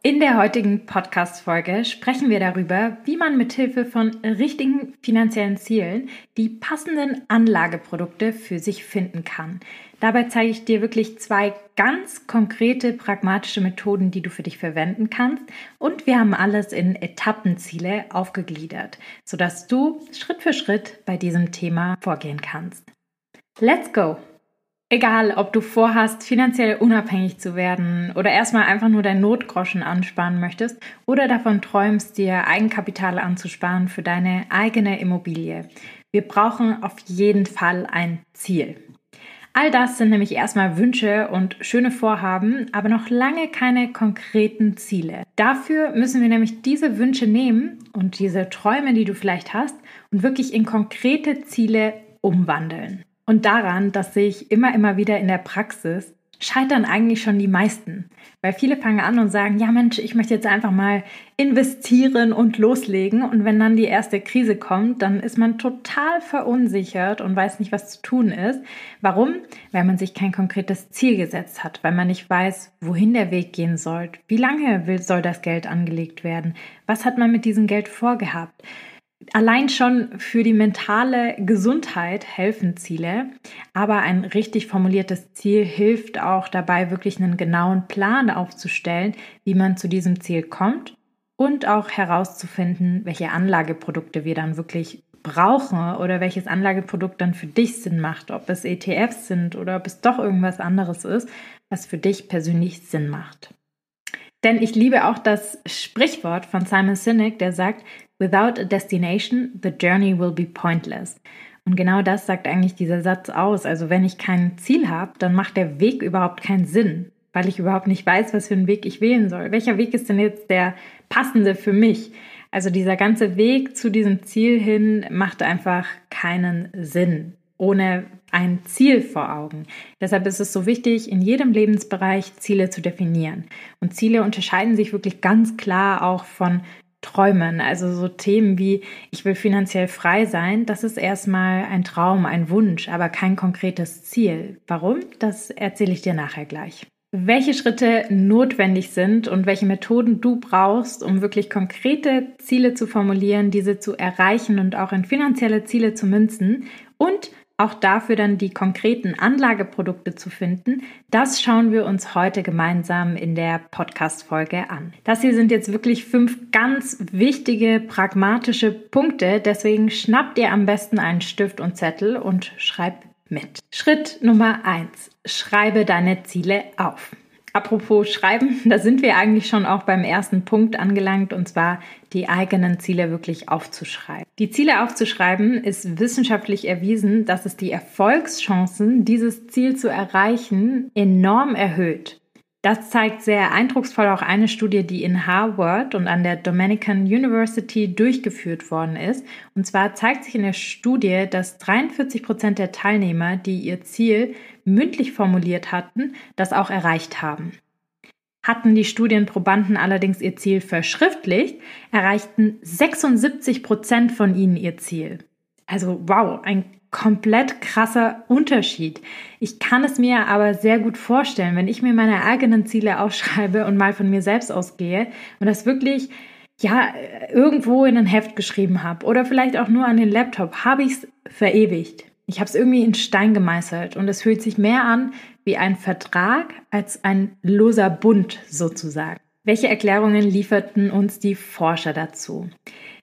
In der heutigen Podcast-Folge sprechen wir darüber, wie man mithilfe von richtigen finanziellen Zielen die passenden Anlageprodukte für sich finden kann. Dabei zeige ich dir wirklich zwei ganz konkrete, pragmatische Methoden, die du für dich verwenden kannst. Und wir haben alles in Etappenziele aufgegliedert, sodass du Schritt für Schritt bei diesem Thema vorgehen kannst. Let's go! Egal, ob du vorhast, finanziell unabhängig zu werden oder erstmal einfach nur dein Notgroschen ansparen möchtest oder davon träumst, dir Eigenkapital anzusparen für deine eigene Immobilie. Wir brauchen auf jeden Fall ein Ziel. All das sind nämlich erstmal Wünsche und schöne Vorhaben, aber noch lange keine konkreten Ziele. Dafür müssen wir nämlich diese Wünsche nehmen und diese Träume, die du vielleicht hast, und wirklich in konkrete Ziele umwandeln. Und daran, das sehe ich immer, immer wieder in der Praxis, scheitern eigentlich schon die meisten. Weil viele fangen an und sagen, ja Mensch, ich möchte jetzt einfach mal investieren und loslegen. Und wenn dann die erste Krise kommt, dann ist man total verunsichert und weiß nicht, was zu tun ist. Warum? Weil man sich kein konkretes Ziel gesetzt hat, weil man nicht weiß, wohin der Weg gehen soll. Wie lange soll das Geld angelegt werden? Was hat man mit diesem Geld vorgehabt? Allein schon für die mentale Gesundheit helfen Ziele, aber ein richtig formuliertes Ziel hilft auch dabei, wirklich einen genauen Plan aufzustellen, wie man zu diesem Ziel kommt und auch herauszufinden, welche Anlageprodukte wir dann wirklich brauchen oder welches Anlageprodukt dann für dich Sinn macht, ob es ETFs sind oder ob es doch irgendwas anderes ist, was für dich persönlich Sinn macht. Denn ich liebe auch das Sprichwort von Simon Sinek, der sagt, Without a destination, the journey will be pointless. Und genau das sagt eigentlich dieser Satz aus. Also wenn ich kein Ziel habe, dann macht der Weg überhaupt keinen Sinn, weil ich überhaupt nicht weiß, was für einen Weg ich wählen soll. Welcher Weg ist denn jetzt der passende für mich? Also dieser ganze Weg zu diesem Ziel hin macht einfach keinen Sinn, ohne ein Ziel vor Augen. Deshalb ist es so wichtig, in jedem Lebensbereich Ziele zu definieren. Und Ziele unterscheiden sich wirklich ganz klar auch von Träumen. Also so Themen wie ich will finanziell frei sein, das ist erstmal ein Traum, ein Wunsch, aber kein konkretes Ziel. Warum? Das erzähle ich dir nachher gleich. Welche Schritte notwendig sind und welche Methoden du brauchst, um wirklich konkrete Ziele zu formulieren, diese zu erreichen und auch in finanzielle Ziele zu münzen und auch dafür dann die konkreten Anlageprodukte zu finden, das schauen wir uns heute gemeinsam in der Podcast-Folge an. Das hier sind jetzt wirklich fünf ganz wichtige, pragmatische Punkte. Deswegen schnappt ihr am besten einen Stift und Zettel und schreibt mit. Schritt Nummer eins: Schreibe deine Ziele auf. Apropos Schreiben, da sind wir eigentlich schon auch beim ersten Punkt angelangt, und zwar die eigenen Ziele wirklich aufzuschreiben. Die Ziele aufzuschreiben ist wissenschaftlich erwiesen, dass es die Erfolgschancen, dieses Ziel zu erreichen, enorm erhöht. Das zeigt sehr eindrucksvoll auch eine Studie, die in Harvard und an der Dominican University durchgeführt worden ist. Und zwar zeigt sich in der Studie, dass 43 Prozent der Teilnehmer, die ihr Ziel mündlich formuliert hatten, das auch erreicht haben. Hatten die Studienprobanden allerdings ihr Ziel verschriftlicht, erreichten 76 Prozent von ihnen ihr Ziel. Also wow, ein komplett krasser Unterschied. Ich kann es mir aber sehr gut vorstellen, wenn ich mir meine eigenen Ziele aufschreibe und mal von mir selbst ausgehe und das wirklich ja irgendwo in ein Heft geschrieben habe oder vielleicht auch nur an den Laptop, habe ich es verewigt. Ich habe es irgendwie in Stein gemeißelt und es fühlt sich mehr an wie ein Vertrag als ein loser Bund sozusagen. Welche Erklärungen lieferten uns die Forscher dazu?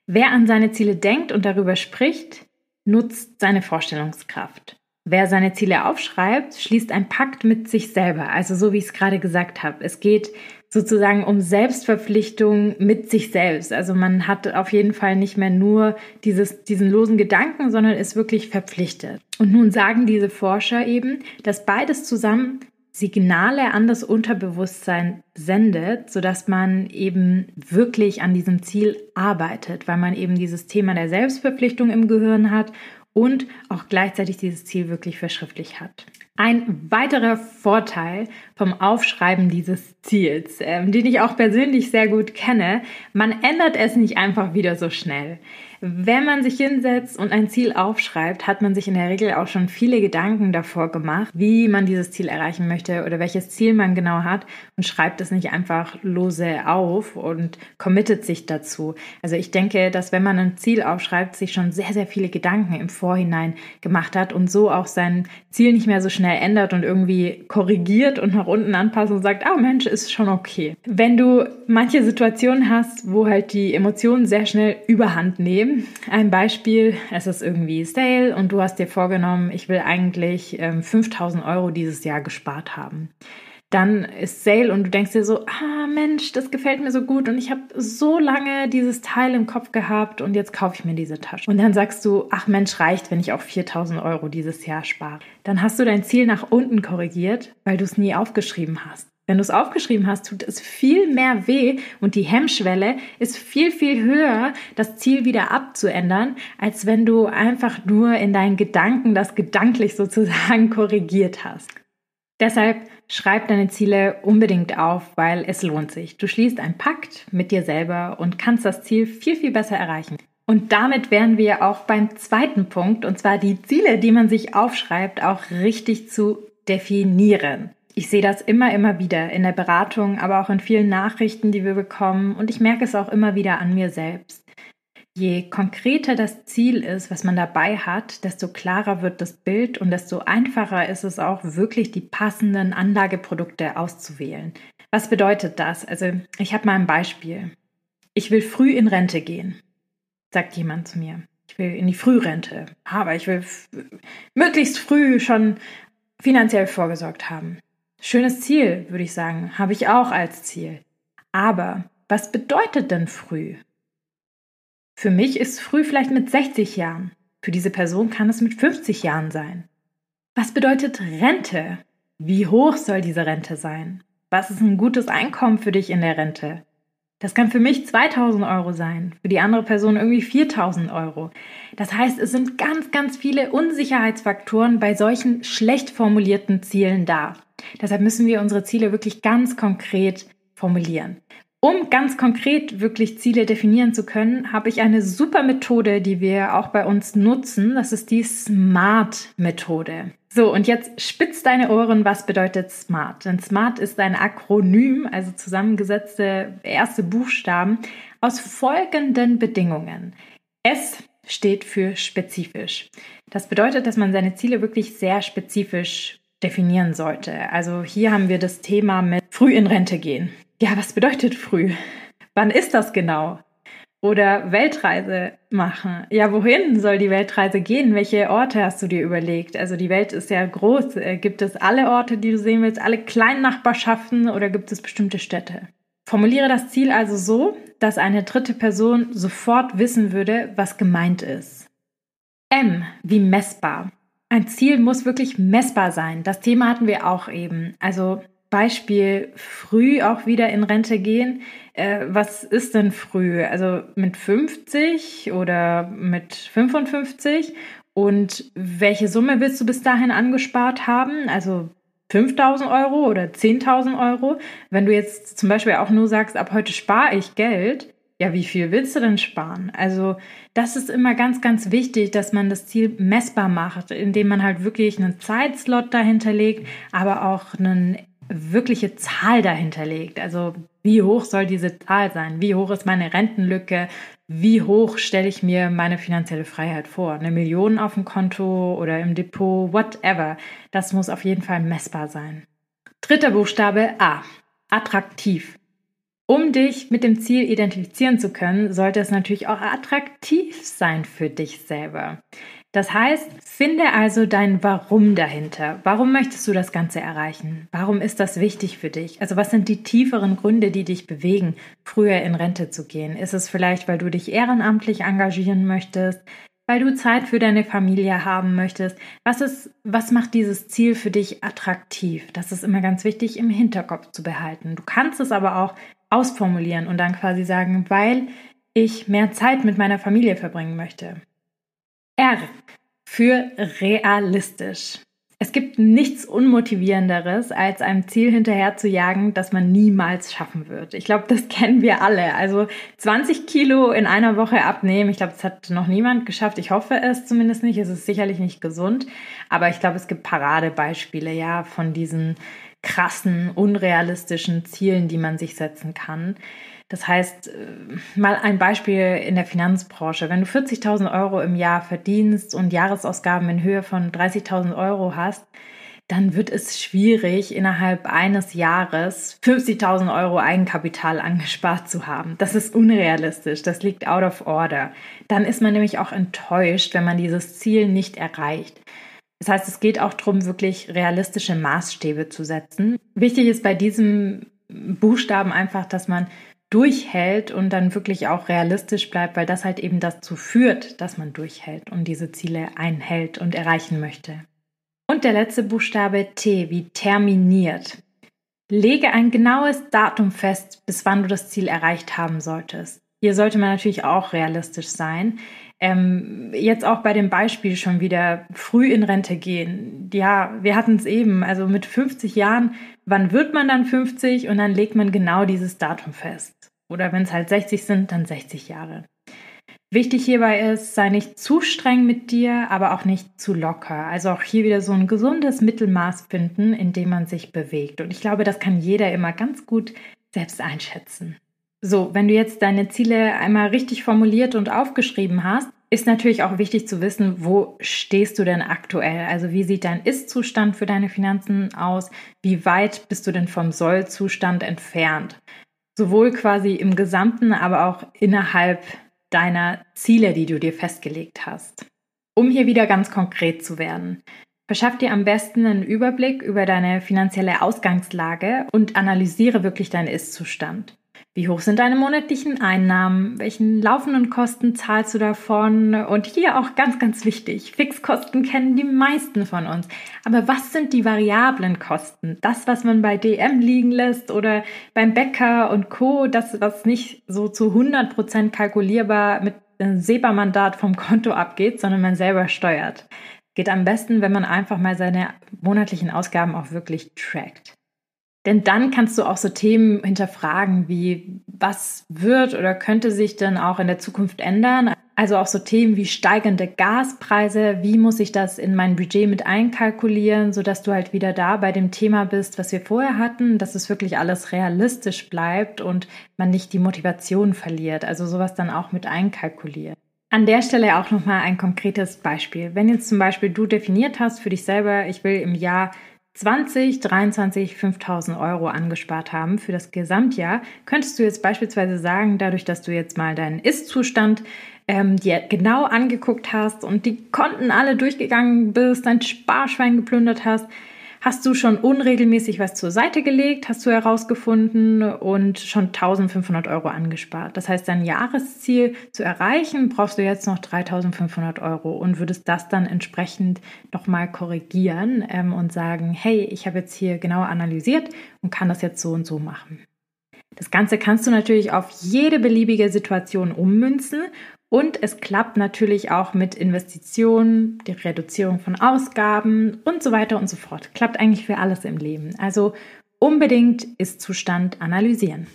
Wer an seine Ziele denkt und darüber spricht, nutzt seine Vorstellungskraft. Wer seine Ziele aufschreibt, schließt einen Pakt mit sich selber. Also so wie ich es gerade gesagt habe. Es geht sozusagen um Selbstverpflichtung mit sich selbst. Also man hat auf jeden Fall nicht mehr nur dieses, diesen losen Gedanken, sondern ist wirklich verpflichtet. Und nun sagen diese Forscher eben, dass beides zusammen Signale an das Unterbewusstsein sendet, sodass man eben wirklich an diesem Ziel arbeitet, weil man eben dieses Thema der Selbstverpflichtung im Gehirn hat und auch gleichzeitig dieses Ziel wirklich verschriftlich hat. Ein weiterer Vorteil vom Aufschreiben dieses Ziels, ähm, den ich auch persönlich sehr gut kenne, man ändert es nicht einfach wieder so schnell. Wenn man sich hinsetzt und ein Ziel aufschreibt, hat man sich in der Regel auch schon viele Gedanken davor gemacht, wie man dieses Ziel erreichen möchte oder welches Ziel man genau hat und schreibt es nicht einfach lose auf und committet sich dazu. Also ich denke, dass wenn man ein Ziel aufschreibt, sich schon sehr, sehr viele Gedanken im Vorhinein gemacht hat und so auch sein Ziel nicht mehr so schnell ändert und irgendwie korrigiert und nach unten anpasst und sagt, ah Mensch, ist schon okay. Wenn du manche Situationen hast, wo halt die Emotionen sehr schnell überhand nehmen, ein Beispiel, es ist irgendwie Sale und du hast dir vorgenommen, ich will eigentlich ähm, 5000 Euro dieses Jahr gespart haben. Dann ist Sale und du denkst dir so, ah Mensch, das gefällt mir so gut und ich habe so lange dieses Teil im Kopf gehabt und jetzt kaufe ich mir diese Tasche. Und dann sagst du, ach Mensch, reicht, wenn ich auch 4000 Euro dieses Jahr spare. Dann hast du dein Ziel nach unten korrigiert, weil du es nie aufgeschrieben hast. Wenn du es aufgeschrieben hast, tut es viel mehr weh und die Hemmschwelle ist viel, viel höher, das Ziel wieder abzuändern, als wenn du einfach nur in deinen Gedanken das gedanklich sozusagen korrigiert hast. Deshalb schreib deine Ziele unbedingt auf, weil es lohnt sich. Du schließt einen Pakt mit dir selber und kannst das Ziel viel, viel besser erreichen. Und damit wären wir auch beim zweiten Punkt, und zwar die Ziele, die man sich aufschreibt, auch richtig zu definieren ich sehe das immer, immer wieder in der Beratung, aber auch in vielen Nachrichten, die wir bekommen. Und ich merke es auch immer wieder an mir selbst. Je konkreter das Ziel ist, was man dabei hat, desto klarer wird das Bild und desto einfacher ist es auch wirklich die passenden Anlageprodukte auszuwählen. Was bedeutet das? Also ich habe mal ein Beispiel. Ich will früh in Rente gehen, sagt jemand zu mir. Ich will in die Frührente, aber ich will möglichst früh schon finanziell vorgesorgt haben. Schönes Ziel, würde ich sagen, habe ich auch als Ziel. Aber was bedeutet denn früh? Für mich ist früh vielleicht mit 60 Jahren. Für diese Person kann es mit 50 Jahren sein. Was bedeutet Rente? Wie hoch soll diese Rente sein? Was ist ein gutes Einkommen für dich in der Rente? Das kann für mich 2000 Euro sein, für die andere Person irgendwie 4000 Euro. Das heißt, es sind ganz, ganz viele Unsicherheitsfaktoren bei solchen schlecht formulierten Zielen da. Deshalb müssen wir unsere Ziele wirklich ganz konkret formulieren. Um ganz konkret wirklich Ziele definieren zu können, habe ich eine super Methode, die wir auch bei uns nutzen. Das ist die SMART-Methode. So, und jetzt spitz deine Ohren, was bedeutet SMART? Denn SMART ist ein Akronym, also zusammengesetzte erste Buchstaben aus folgenden Bedingungen. S steht für spezifisch. Das bedeutet, dass man seine Ziele wirklich sehr spezifisch definieren sollte. Also hier haben wir das Thema mit früh in Rente gehen. Ja, was bedeutet früh? Wann ist das genau? Oder Weltreise machen. Ja, wohin soll die Weltreise gehen? Welche Orte hast du dir überlegt? Also die Welt ist ja groß. Äh, gibt es alle Orte, die du sehen willst, alle kleinen Nachbarschaften oder gibt es bestimmte Städte? Formuliere das Ziel also so, dass eine dritte Person sofort wissen würde, was gemeint ist. M wie messbar. Ein Ziel muss wirklich messbar sein. Das Thema hatten wir auch eben. Also Beispiel früh auch wieder in Rente gehen. Äh, was ist denn früh? Also mit 50 oder mit 55? Und welche Summe willst du bis dahin angespart haben? Also 5000 Euro oder 10.000 Euro? Wenn du jetzt zum Beispiel auch nur sagst, ab heute spare ich Geld, ja, wie viel willst du denn sparen? Also das ist immer ganz, ganz wichtig, dass man das Ziel messbar macht, indem man halt wirklich einen Zeitslot dahinter legt, aber auch eine wirkliche Zahl dahinter legt. Also wie hoch soll diese Zahl sein? Wie hoch ist meine Rentenlücke? Wie hoch stelle ich mir meine finanzielle Freiheit vor? Eine Million auf dem Konto oder im Depot, whatever. Das muss auf jeden Fall messbar sein. Dritter Buchstabe A. Attraktiv. Um dich mit dem Ziel identifizieren zu können, sollte es natürlich auch attraktiv sein für dich selber. Das heißt, finde also dein Warum dahinter. Warum möchtest du das Ganze erreichen? Warum ist das wichtig für dich? Also was sind die tieferen Gründe, die dich bewegen, früher in Rente zu gehen? Ist es vielleicht, weil du dich ehrenamtlich engagieren möchtest? Weil du Zeit für deine Familie haben möchtest? Was ist, was macht dieses Ziel für dich attraktiv? Das ist immer ganz wichtig im Hinterkopf zu behalten. Du kannst es aber auch ausformulieren und dann quasi sagen, weil ich mehr Zeit mit meiner Familie verbringen möchte. R. für realistisch. Es gibt nichts Unmotivierenderes, als einem Ziel hinterher zu jagen, das man niemals schaffen wird. Ich glaube, das kennen wir alle. Also 20 Kilo in einer Woche abnehmen, ich glaube, das hat noch niemand geschafft. Ich hoffe es zumindest nicht. Es ist sicherlich nicht gesund. Aber ich glaube, es gibt Paradebeispiele, ja, von diesen krassen, unrealistischen Zielen, die man sich setzen kann. Das heißt, äh, mal ein Beispiel in der Finanzbranche. Wenn du 40.000 Euro im Jahr verdienst und Jahresausgaben in Höhe von 30.000 Euro hast, dann wird es schwierig, innerhalb eines Jahres 50.000 Euro Eigenkapital angespart zu haben. Das ist unrealistisch, das liegt out of order. Dann ist man nämlich auch enttäuscht, wenn man dieses Ziel nicht erreicht. Das heißt, es geht auch darum, wirklich realistische Maßstäbe zu setzen. Wichtig ist bei diesem Buchstaben einfach, dass man durchhält und dann wirklich auch realistisch bleibt, weil das halt eben dazu führt, dass man durchhält und diese Ziele einhält und erreichen möchte. Und der letzte Buchstabe T wie terminiert. Lege ein genaues Datum fest, bis wann du das Ziel erreicht haben solltest. Hier sollte man natürlich auch realistisch sein. Ähm, jetzt auch bei dem Beispiel schon wieder früh in Rente gehen. Ja, wir hatten es eben, also mit 50 Jahren, wann wird man dann 50 und dann legt man genau dieses Datum fest. Oder wenn es halt 60 sind, dann 60 Jahre. Wichtig hierbei ist, sei nicht zu streng mit dir, aber auch nicht zu locker. Also auch hier wieder so ein gesundes Mittelmaß finden, in dem man sich bewegt. Und ich glaube, das kann jeder immer ganz gut selbst einschätzen. So, wenn du jetzt deine Ziele einmal richtig formuliert und aufgeschrieben hast, ist natürlich auch wichtig zu wissen, wo stehst du denn aktuell? Also wie sieht dein Ist-Zustand für deine Finanzen aus? Wie weit bist du denn vom Soll-Zustand entfernt? Sowohl quasi im Gesamten, aber auch innerhalb deiner Ziele, die du dir festgelegt hast. Um hier wieder ganz konkret zu werden. Verschaff dir am besten einen Überblick über deine finanzielle Ausgangslage und analysiere wirklich deinen Ist-Zustand. Wie hoch sind deine monatlichen Einnahmen? Welchen laufenden Kosten zahlst du davon? Und hier auch ganz, ganz wichtig, Fixkosten kennen die meisten von uns. Aber was sind die variablen Kosten? Das, was man bei DM liegen lässt oder beim Bäcker und Co., das, was nicht so zu 100 Prozent kalkulierbar mit einem SEPA-Mandat vom Konto abgeht, sondern man selber steuert. Geht am besten, wenn man einfach mal seine monatlichen Ausgaben auch wirklich trackt. Denn dann kannst du auch so Themen hinterfragen, wie was wird oder könnte sich denn auch in der Zukunft ändern. Also auch so Themen wie steigende Gaspreise, wie muss ich das in mein Budget mit einkalkulieren, sodass du halt wieder da bei dem Thema bist, was wir vorher hatten, dass es wirklich alles realistisch bleibt und man nicht die Motivation verliert. Also sowas dann auch mit einkalkulieren. An der Stelle auch nochmal ein konkretes Beispiel. Wenn jetzt zum Beispiel du definiert hast für dich selber, ich will im Jahr 2023 5000 Euro angespart haben für das Gesamtjahr, könntest du jetzt beispielsweise sagen, dadurch, dass du jetzt mal deinen Ist-Zustand ähm, dir genau angeguckt hast und die Konten alle durchgegangen bist, dein Sparschwein geplündert hast, Hast du schon unregelmäßig was zur Seite gelegt, hast du herausgefunden und schon 1500 Euro angespart. Das heißt, dein Jahresziel zu erreichen, brauchst du jetzt noch 3500 Euro und würdest das dann entsprechend nochmal korrigieren ähm, und sagen, hey, ich habe jetzt hier genau analysiert und kann das jetzt so und so machen. Das Ganze kannst du natürlich auf jede beliebige Situation ummünzen und es klappt natürlich auch mit Investitionen, die Reduzierung von Ausgaben und so weiter und so fort. Klappt eigentlich für alles im Leben. Also unbedingt Ist-Zustand analysieren.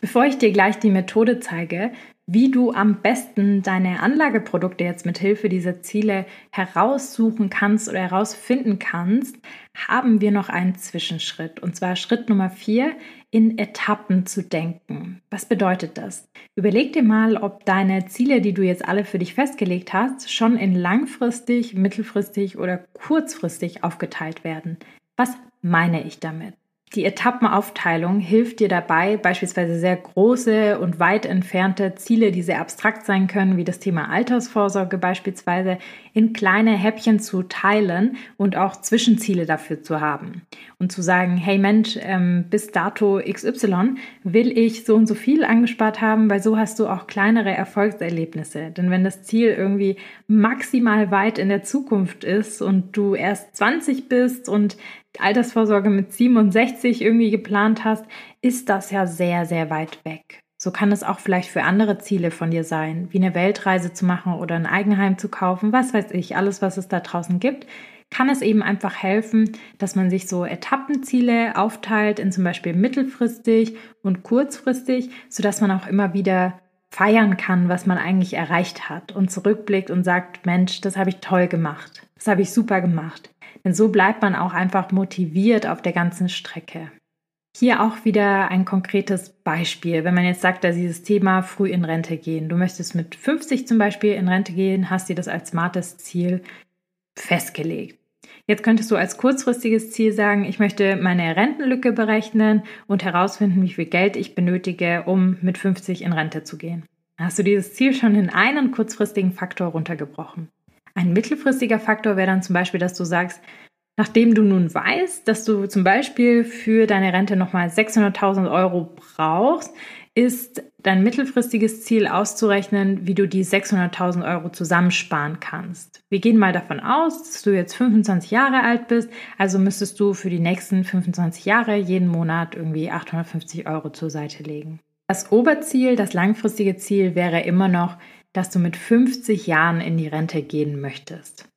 Bevor ich dir gleich die Methode zeige, wie du am besten deine Anlageprodukte jetzt mit Hilfe dieser Ziele heraussuchen kannst oder herausfinden kannst, haben wir noch einen Zwischenschritt. Und zwar Schritt Nummer vier, in Etappen zu denken. Was bedeutet das? Überleg dir mal, ob deine Ziele, die du jetzt alle für dich festgelegt hast, schon in langfristig, mittelfristig oder kurzfristig aufgeteilt werden. Was meine ich damit? Die Etappenaufteilung hilft dir dabei, beispielsweise sehr große und weit entfernte Ziele, die sehr abstrakt sein können, wie das Thema Altersvorsorge beispielsweise, in kleine Häppchen zu teilen und auch Zwischenziele dafür zu haben. Und zu sagen, hey Mensch, ähm, bis dato XY will ich so und so viel angespart haben, weil so hast du auch kleinere Erfolgserlebnisse. Denn wenn das Ziel irgendwie maximal weit in der Zukunft ist und du erst 20 bist und Altersvorsorge mit 67 irgendwie geplant hast, ist das ja sehr, sehr weit weg. So kann es auch vielleicht für andere Ziele von dir sein, wie eine Weltreise zu machen oder ein Eigenheim zu kaufen, was weiß ich, alles, was es da draußen gibt, kann es eben einfach helfen, dass man sich so Etappenziele aufteilt in zum Beispiel mittelfristig und kurzfristig, sodass man auch immer wieder feiern kann, was man eigentlich erreicht hat und zurückblickt und sagt, Mensch, das habe ich toll gemacht, das habe ich super gemacht. Denn so bleibt man auch einfach motiviert auf der ganzen Strecke. Hier auch wieder ein konkretes Beispiel. Wenn man jetzt sagt, dass dieses Thema früh in Rente gehen. Du möchtest mit 50 zum Beispiel in Rente gehen, hast dir das als smartes Ziel festgelegt. Jetzt könntest du als kurzfristiges Ziel sagen, ich möchte meine Rentenlücke berechnen und herausfinden, wie viel Geld ich benötige, um mit 50 in Rente zu gehen. Hast du dieses Ziel schon in einen kurzfristigen Faktor runtergebrochen? Ein mittelfristiger Faktor wäre dann zum Beispiel, dass du sagst, nachdem du nun weißt, dass du zum Beispiel für deine Rente nochmal 600.000 Euro brauchst, ist dein mittelfristiges Ziel auszurechnen, wie du die 600.000 Euro zusammensparen kannst. Wir gehen mal davon aus, dass du jetzt 25 Jahre alt bist, also müsstest du für die nächsten 25 Jahre jeden Monat irgendwie 850 Euro zur Seite legen. Das Oberziel, das langfristige Ziel wäre immer noch, dass du mit 50 Jahren in die Rente gehen möchtest.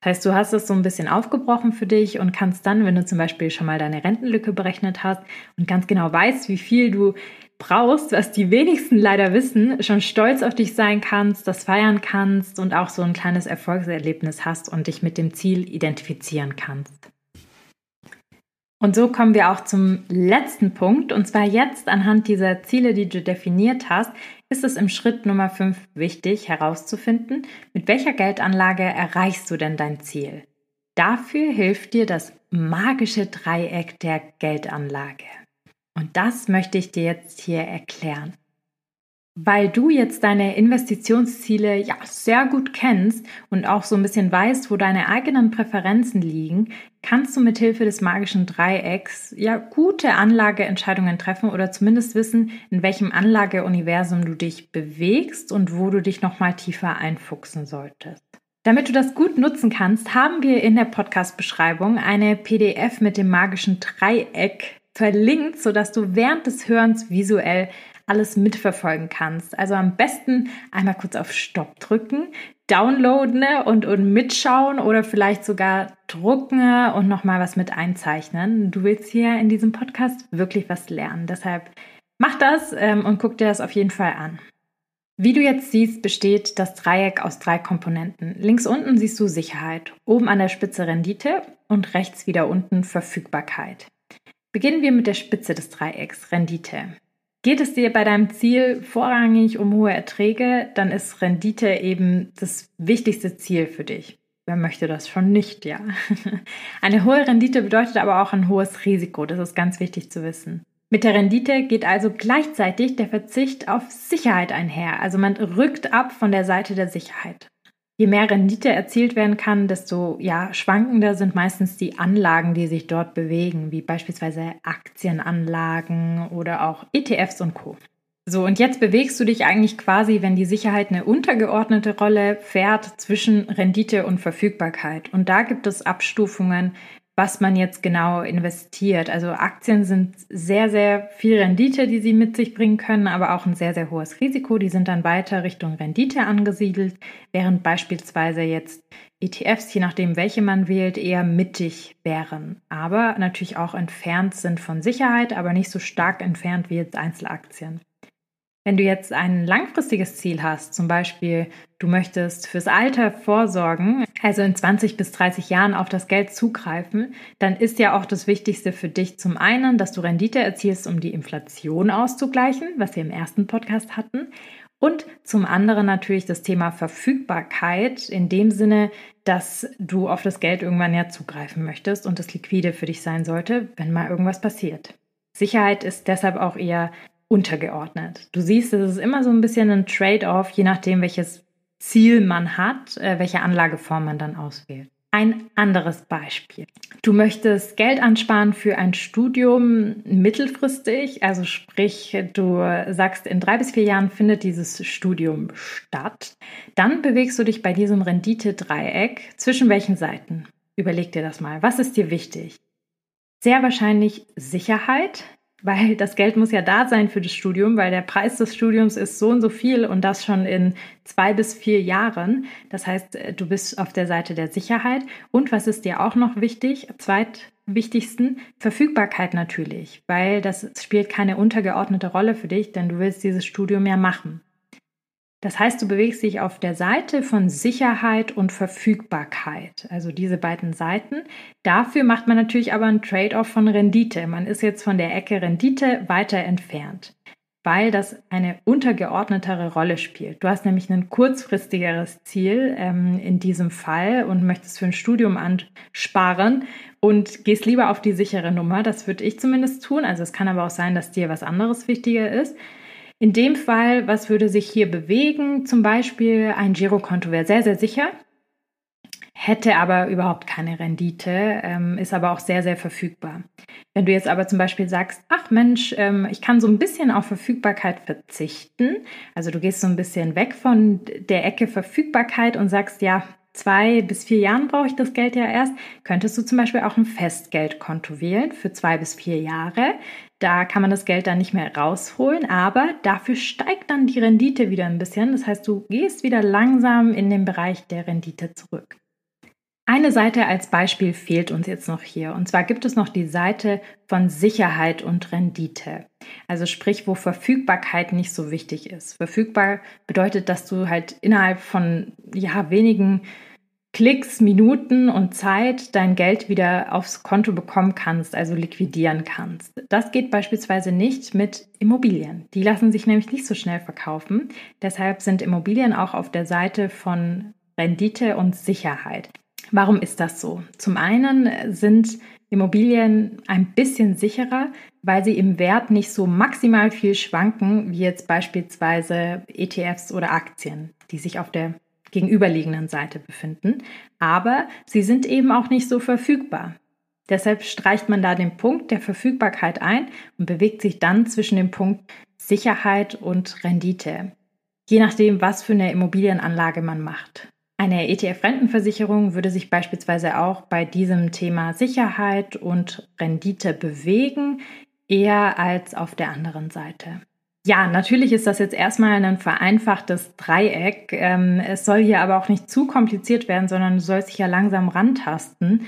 Das heißt, du hast es so ein bisschen aufgebrochen für dich und kannst dann, wenn du zum Beispiel schon mal deine Rentenlücke berechnet hast und ganz genau weißt, wie viel du brauchst, was die wenigsten leider wissen, schon stolz auf dich sein kannst, das feiern kannst und auch so ein kleines Erfolgserlebnis hast und dich mit dem Ziel identifizieren kannst. Und so kommen wir auch zum letzten Punkt. Und zwar jetzt anhand dieser Ziele, die du definiert hast, ist es im Schritt Nummer 5 wichtig herauszufinden, mit welcher Geldanlage erreichst du denn dein Ziel. Dafür hilft dir das magische Dreieck der Geldanlage. Und das möchte ich dir jetzt hier erklären. Weil du jetzt deine Investitionsziele ja sehr gut kennst und auch so ein bisschen weißt, wo deine eigenen Präferenzen liegen, kannst du mit Hilfe des magischen Dreiecks ja gute Anlageentscheidungen treffen oder zumindest wissen, in welchem Anlageuniversum du dich bewegst und wo du dich noch mal tiefer einfuchsen solltest. Damit du das gut nutzen kannst, haben wir in der Podcast-Beschreibung eine PDF mit dem magischen Dreieck verlinkt, sodass du während des Hörens visuell alles mitverfolgen kannst. Also am besten einmal kurz auf Stopp drücken, downloaden und, und mitschauen oder vielleicht sogar drucken und nochmal was mit einzeichnen. Du willst hier in diesem Podcast wirklich was lernen. Deshalb mach das ähm, und guck dir das auf jeden Fall an. Wie du jetzt siehst, besteht das Dreieck aus drei Komponenten. Links unten siehst du Sicherheit, oben an der Spitze Rendite und rechts wieder unten Verfügbarkeit. Beginnen wir mit der Spitze des Dreiecks, Rendite. Geht es dir bei deinem Ziel vorrangig um hohe Erträge, dann ist Rendite eben das wichtigste Ziel für dich. Wer möchte das schon nicht, ja? Eine hohe Rendite bedeutet aber auch ein hohes Risiko, das ist ganz wichtig zu wissen. Mit der Rendite geht also gleichzeitig der Verzicht auf Sicherheit einher, also man rückt ab von der Seite der Sicherheit. Je mehr Rendite erzielt werden kann, desto ja, schwankender sind meistens die Anlagen, die sich dort bewegen, wie beispielsweise Aktienanlagen oder auch ETFs und Co. So, und jetzt bewegst du dich eigentlich quasi, wenn die Sicherheit eine untergeordnete Rolle fährt zwischen Rendite und Verfügbarkeit. Und da gibt es Abstufungen, was man jetzt genau investiert. Also Aktien sind sehr, sehr viel Rendite, die sie mit sich bringen können, aber auch ein sehr, sehr hohes Risiko. Die sind dann weiter Richtung Rendite angesiedelt, während beispielsweise jetzt ETFs, je nachdem, welche man wählt, eher mittig wären, aber natürlich auch entfernt sind von Sicherheit, aber nicht so stark entfernt wie jetzt Einzelaktien. Wenn du jetzt ein langfristiges Ziel hast, zum Beispiel du möchtest fürs Alter vorsorgen, also in 20 bis 30 Jahren auf das Geld zugreifen, dann ist ja auch das Wichtigste für dich zum einen, dass du Rendite erzielst, um die Inflation auszugleichen, was wir im ersten Podcast hatten. Und zum anderen natürlich das Thema Verfügbarkeit in dem Sinne, dass du auf das Geld irgendwann ja zugreifen möchtest und es liquide für dich sein sollte, wenn mal irgendwas passiert. Sicherheit ist deshalb auch eher untergeordnet. Du siehst, es ist immer so ein bisschen ein Trade-off, je nachdem, welches Ziel man hat, äh, welche Anlageform man dann auswählt. Ein anderes Beispiel. Du möchtest Geld ansparen für ein Studium mittelfristig, also sprich, du sagst, in drei bis vier Jahren findet dieses Studium statt. Dann bewegst du dich bei diesem Rendite-Dreieck zwischen welchen Seiten? Überleg dir das mal. Was ist dir wichtig? Sehr wahrscheinlich Sicherheit, weil das Geld muss ja da sein für das Studium, weil der Preis des Studiums ist so und so viel und das schon in zwei bis vier Jahren. Das heißt, äh, du bist auf der Seite der Sicherheit. Und was ist dir auch noch wichtig? Zweitwichtigsten, Verfügbarkeit natürlich, weil das spielt keine untergeordnete Rolle für dich, denn du willst dieses Studium ja machen. Das heißt, du bewegst dich auf der Seite von Sicherheit und Verfügbarkeit, also diese beiden Seiten. Dafür macht man natürlich aber einen Trade-off von Rendite. Man ist jetzt von der Ecke Rendite weiter entfernt, weil das eine untergeordnetere Rolle spielt. Du hast nämlich ein kurzfristigeres Ziel ähm, in diesem Fall und möchtest für ein Studium ansparen und gehst lieber auf die sichere Nummer. Das würde ich zumindest tun. Also es kann aber auch sein, dass dir was anderes wichtiger ist. In dem Fall, was würde sich hier bewegen? Zum Beispiel ein Girokonto wäre sehr, sehr sicher, hätte aber überhaupt keine Rendite, ähm, ist aber auch sehr, sehr verfügbar. Wenn du jetzt aber zum Beispiel sagst, ach Mensch, ähm, ich kann so ein bisschen auf Verfügbarkeit verzichten, also du gehst so ein bisschen weg von der Ecke Verfügbarkeit und sagst, ja, zwei bis vier Jahren brauche ich das Geld ja erst, könntest du zum Beispiel auch ein Festgeldkonto wählen für zwei bis vier Jahre. Da kann man das Geld dann nicht mehr rausholen, aber dafür steigt dann die Rendite wieder ein bisschen. Das heißt, du gehst wieder langsam in den Bereich der Rendite zurück. Eine Seite als Beispiel fehlt uns jetzt noch hier. Und zwar gibt es noch die Seite von Sicherheit und Rendite. Also sprich, wo Verfügbarkeit nicht so wichtig ist. Verfügbar bedeutet, dass du halt innerhalb von ja, wenigen Klicks, Minuten und Zeit dein Geld wieder aufs Konto bekommen kannst, also liquidieren kannst. Das geht beispielsweise nicht mit Immobilien. Die lassen sich nämlich nicht so schnell verkaufen. Deshalb sind Immobilien auch auf der Seite von Rendite und Sicherheit. Warum ist das so? Zum einen sind Immobilien ein bisschen sicherer, weil sie im Wert nicht so maximal viel schwanken wie jetzt beispielsweise ETFs oder Aktien, die sich auf der gegenüberliegenden Seite befinden, aber sie sind eben auch nicht so verfügbar. Deshalb streicht man da den Punkt der Verfügbarkeit ein und bewegt sich dann zwischen dem Punkt Sicherheit und Rendite, je nachdem, was für eine Immobilienanlage man macht. Eine ETF-Rentenversicherung würde sich beispielsweise auch bei diesem Thema Sicherheit und Rendite bewegen, eher als auf der anderen Seite. Ja, natürlich ist das jetzt erstmal ein vereinfachtes Dreieck. Ähm, es soll hier aber auch nicht zu kompliziert werden, sondern du sollst dich ja langsam rantasten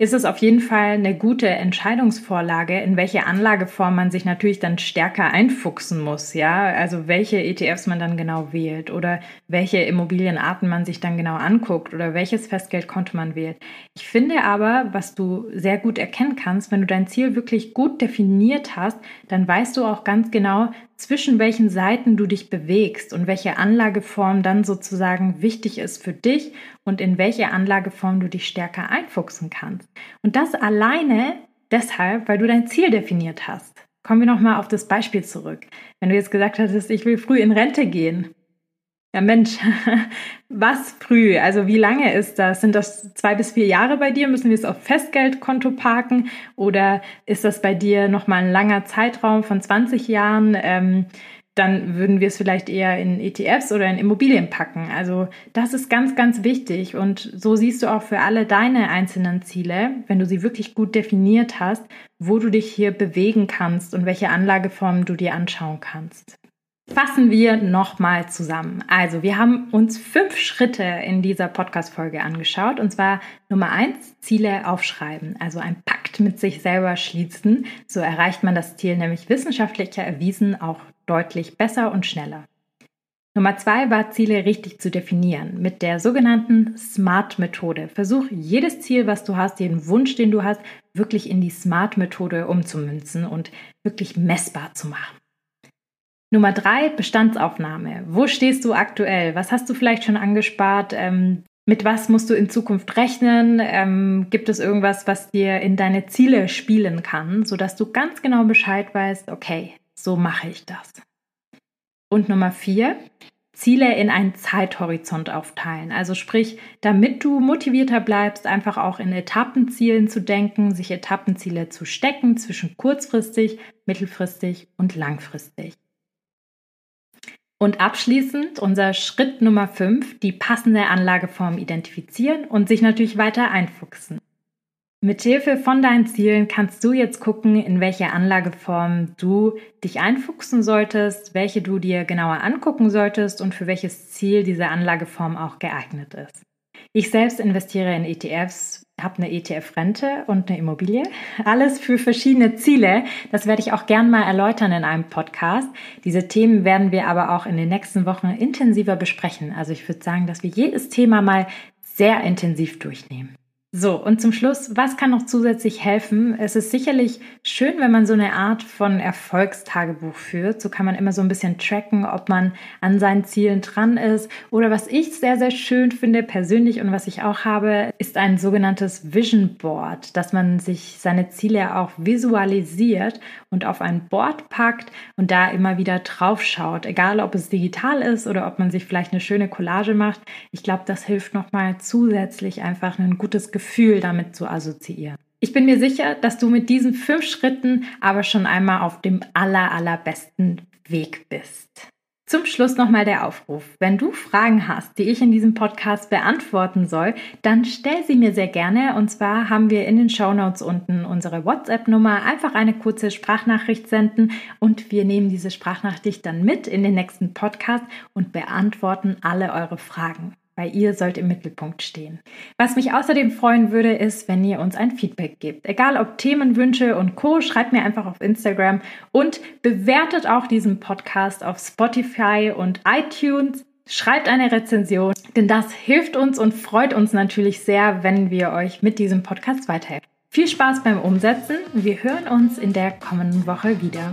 ist es auf jeden Fall eine gute Entscheidungsvorlage, in welche Anlageform man sich natürlich dann stärker einfuchsen muss, ja, also welche ETFs man dann genau wählt oder welche Immobilienarten man sich dann genau anguckt oder welches Festgeldkonto man wählt. Ich finde aber, was du sehr gut erkennen kannst, wenn du dein Ziel wirklich gut definiert hast, dann weißt du auch ganz genau, zwischen welchen Seiten du dich bewegst und welche Anlageform dann sozusagen wichtig ist für dich und in welche Anlageform du dich stärker einfuchsen kannst. Und das alleine deshalb, weil du dein Ziel definiert hast. Kommen wir nochmal auf das Beispiel zurück. Wenn du jetzt gesagt hattest, ich will früh in Rente gehen, ja, Mensch, was früh? Also wie lange ist das? Sind das zwei bis vier Jahre bei dir? Müssen wir es auf Festgeldkonto parken? Oder ist das bei dir nochmal ein langer Zeitraum von 20 Jahren? Ähm, dann würden wir es vielleicht eher in ETFs oder in Immobilien packen. Also das ist ganz, ganz wichtig. Und so siehst du auch für alle deine einzelnen Ziele, wenn du sie wirklich gut definiert hast, wo du dich hier bewegen kannst und welche Anlageformen du dir anschauen kannst. Fassen wir nochmal zusammen. Also, wir haben uns fünf Schritte in dieser Podcast-Folge angeschaut. Und zwar Nummer eins, Ziele aufschreiben. Also ein Pakt mit sich selber schließen. So erreicht man das Ziel nämlich wissenschaftlicher erwiesen auch deutlich besser und schneller. Nummer zwei war Ziele richtig zu definieren mit der sogenannten SMART-Methode. Versuch jedes Ziel, was du hast, jeden Wunsch, den du hast, wirklich in die SMART-Methode umzumünzen und wirklich messbar zu machen. Nummer drei, Bestandsaufnahme. Wo stehst du aktuell? Was hast du vielleicht schon angespart? Ähm, mit was musst du in Zukunft rechnen? Ähm, gibt es irgendwas, was dir in deine Ziele spielen kann, sodass du ganz genau Bescheid weißt, okay, so mache ich das. Und Nummer vier, Ziele in einen Zeithorizont aufteilen. Also sprich, damit du motivierter bleibst, einfach auch in Etappenzielen zu denken, sich Etappenziele zu stecken zwischen kurzfristig, mittelfristig und langfristig. Und abschließend unser Schritt Nummer 5, die passende Anlageform identifizieren und sich natürlich weiter einfuchsen. Mithilfe von deinen Zielen kannst du jetzt gucken, in welche Anlageform du dich einfuchsen solltest, welche du dir genauer angucken solltest und für welches Ziel diese Anlageform auch geeignet ist. Ich selbst investiere in ETFs, habe eine ETF-Rente und eine Immobilie. Alles für verschiedene Ziele. Das werde ich auch gern mal erläutern in einem Podcast. Diese Themen werden wir aber auch in den nächsten Wochen intensiver besprechen. Also ich würde sagen, dass wir jedes Thema mal sehr intensiv durchnehmen. So, und zum Schluss, was kann noch zusätzlich helfen? Es ist sicherlich schön, wenn man so eine Art von Erfolgstagebuch führt. So kann man immer so ein bisschen tracken, ob man an seinen Zielen dran ist. Oder was ich sehr, sehr schön finde persönlich und was ich auch habe, ist ein sogenanntes Vision Board, dass man sich seine Ziele auch visualisiert und auf ein Board packt und da immer wieder drauf schaut. Egal, ob es digital ist oder ob man sich vielleicht eine schöne Collage macht. Ich glaube, das hilft nochmal zusätzlich einfach ein gutes Gefühl damit zu assoziieren. Ich bin mir sicher, dass du mit diesen fünf Schritten aber schon einmal auf dem aller, allerbesten Weg bist. Zum Schluss nochmal der Aufruf. Wenn du Fragen hast, die ich in diesem Podcast beantworten soll, dann stell sie mir sehr gerne. Und zwar haben wir in den Show Notes unten unsere WhatsApp-Nummer. Einfach eine kurze Sprachnachricht senden und wir nehmen diese Sprachnachricht dann mit in den nächsten Podcast und beantworten alle eure Fragen weil ihr sollt im Mittelpunkt stehen. Was mich außerdem freuen würde, ist, wenn ihr uns ein Feedback gebt. Egal ob Themenwünsche und Co, schreibt mir einfach auf Instagram und bewertet auch diesen Podcast auf Spotify und iTunes. Schreibt eine Rezension, denn das hilft uns und freut uns natürlich sehr, wenn wir euch mit diesem Podcast weiterhelfen. Viel Spaß beim Umsetzen. Wir hören uns in der kommenden Woche wieder.